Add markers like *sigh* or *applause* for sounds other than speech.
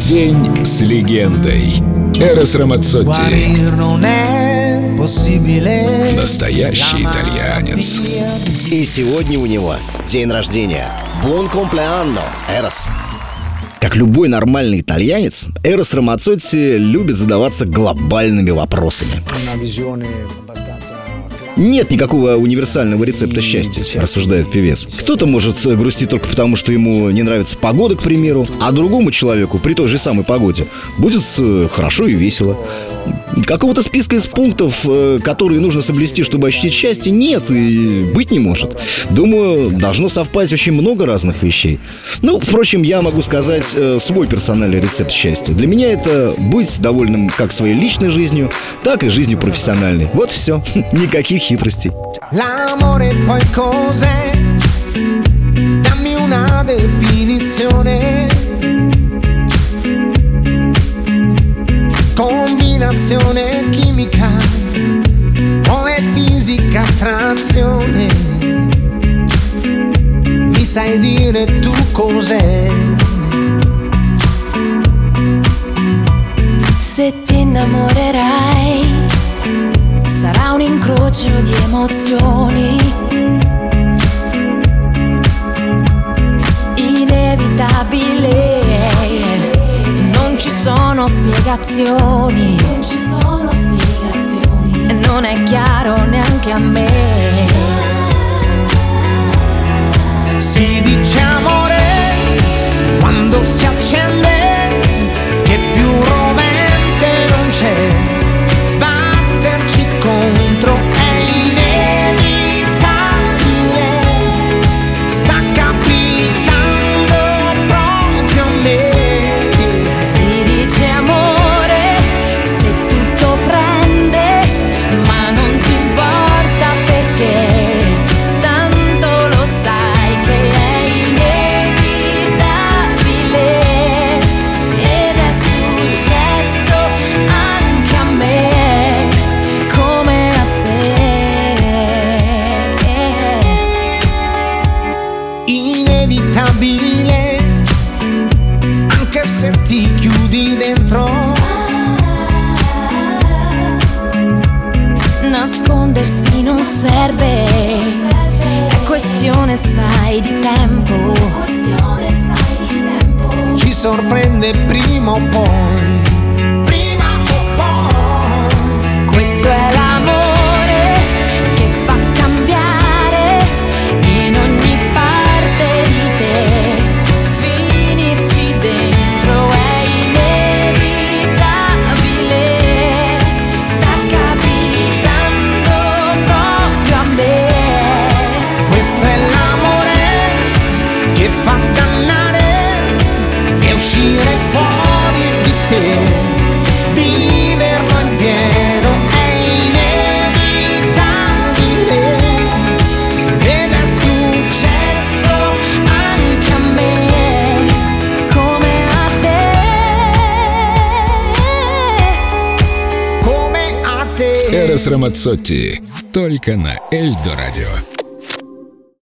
День с легендой. Эрос Рамацотти. Настоящий итальянец. И сегодня у него день рождения. Бон комплеанно, Эрос. Как любой нормальный итальянец, Эрос Рамацотти любит задаваться глобальными вопросами. Нет никакого универсального рецепта счастья, рассуждает певец. Кто-то может грустить только потому, что ему не нравится погода, к примеру, а другому человеку при той же самой погоде будет э, хорошо и весело. Какого-то списка из пунктов, э, которые нужно соблюсти, чтобы ощутить счастье, нет и быть не может. Думаю, должно совпасть очень много разных вещей. Ну, впрочем, я могу сказать э, свой персональный рецепт счастья. Для меня это быть довольным как своей личной жизнью, так и жизнью профессиональной. Вот все. *laughs* Никаких хитростей. L'amore. Combinazione chimica o è fisica attrazione? Mi sai dire tu cos'è? Se ti innamorerai sarà un incrocio di emozioni. Spiegazioni. Non ci sono spiegazioni. Non è chiaro neanche a me. Si dice amore serve, è questione, sai, di tempo. Ci sorprende prima o poi Эрос Рамацотти. Только на Эльдо радио.